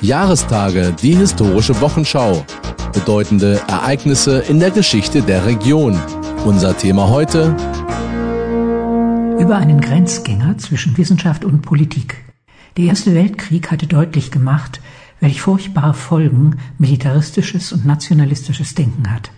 Jahrestage, die historische Wochenschau. Bedeutende Ereignisse in der Geschichte der Region. Unser Thema heute. Über einen Grenzgänger zwischen Wissenschaft und Politik. Der Erste Weltkrieg hatte deutlich gemacht, welch furchtbare Folgen militaristisches und nationalistisches Denken hat.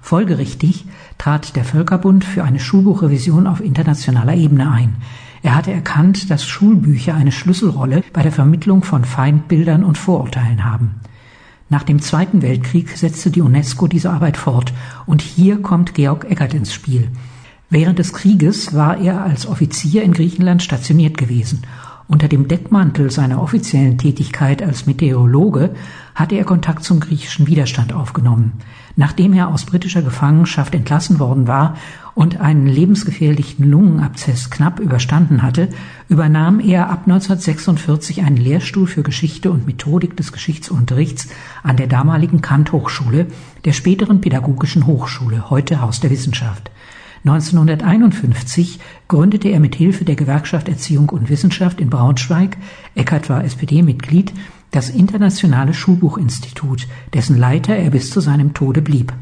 Folgerichtig trat der Völkerbund für eine Schulbuchrevision auf internationaler Ebene ein. Er hatte erkannt, dass Schulbücher eine Schlüsselrolle bei der Vermittlung von Feindbildern und Vorurteilen haben. Nach dem Zweiten Weltkrieg setzte die UNESCO diese Arbeit fort, und hier kommt Georg Eckert ins Spiel. Während des Krieges war er als Offizier in Griechenland stationiert gewesen. Unter dem Deckmantel seiner offiziellen Tätigkeit als Meteorologe hatte er Kontakt zum griechischen Widerstand aufgenommen. Nachdem er aus britischer Gefangenschaft entlassen worden war und einen lebensgefährlichen Lungenabzess knapp überstanden hatte, übernahm er ab 1946 einen Lehrstuhl für Geschichte und Methodik des Geschichtsunterrichts an der damaligen Kant Hochschule, der späteren Pädagogischen Hochschule, heute Haus der Wissenschaft. 1951 gründete er mit Hilfe der Gewerkschaft Erziehung und Wissenschaft in Braunschweig, Eckert war SPD-Mitglied, das Internationale Schulbuchinstitut, dessen Leiter er bis zu seinem Tode blieb.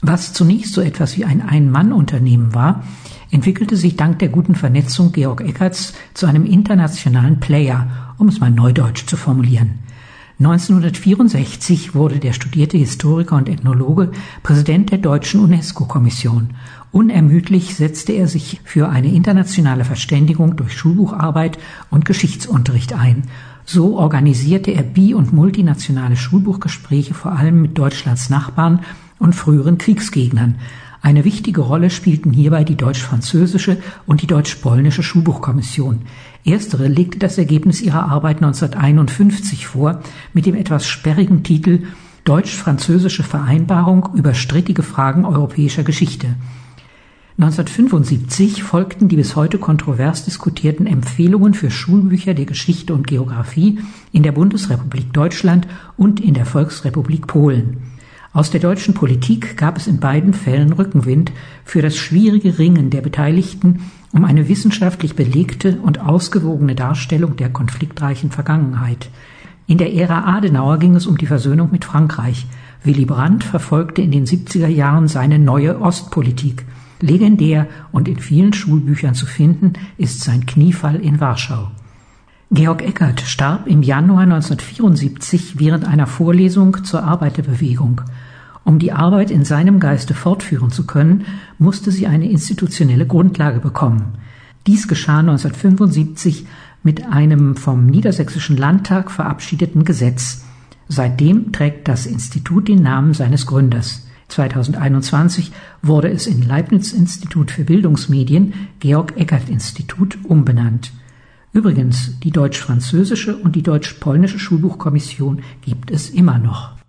Was zunächst so etwas wie ein Ein-Mann-Unternehmen war, entwickelte sich dank der guten Vernetzung Georg Eckerts zu einem internationalen Player, um es mal neudeutsch zu formulieren. 1964 wurde der studierte Historiker und Ethnologe Präsident der deutschen UNESCO-Kommission. Unermüdlich setzte er sich für eine internationale Verständigung durch Schulbucharbeit und Geschichtsunterricht ein so organisierte er bi- und multinationale Schulbuchgespräche vor allem mit Deutschlands Nachbarn und früheren Kriegsgegnern. Eine wichtige Rolle spielten hierbei die deutsch-französische und die deutsch-polnische Schulbuchkommission. Erstere legte das Ergebnis ihrer Arbeit 1951 vor mit dem etwas sperrigen Titel Deutsch-französische Vereinbarung über strittige Fragen europäischer Geschichte. 1975 folgten die bis heute kontrovers diskutierten Empfehlungen für Schulbücher der Geschichte und Geographie in der Bundesrepublik Deutschland und in der Volksrepublik Polen. Aus der deutschen Politik gab es in beiden Fällen Rückenwind für das schwierige Ringen der Beteiligten um eine wissenschaftlich belegte und ausgewogene Darstellung der konfliktreichen Vergangenheit. In der Ära Adenauer ging es um die Versöhnung mit Frankreich. Willy Brandt verfolgte in den 70er Jahren seine neue Ostpolitik. Legendär und in vielen Schulbüchern zu finden ist sein Kniefall in Warschau. Georg Eckert starb im Januar 1974 während einer Vorlesung zur Arbeiterbewegung. Um die Arbeit in seinem Geiste fortführen zu können, musste sie eine institutionelle Grundlage bekommen. Dies geschah 1975 mit einem vom Niedersächsischen Landtag verabschiedeten Gesetz. Seitdem trägt das Institut den Namen seines Gründers. 2021 wurde es in Leibniz Institut für Bildungsmedien Georg Eckert Institut umbenannt. Übrigens, die deutsch-französische und die deutsch-polnische Schulbuchkommission gibt es immer noch.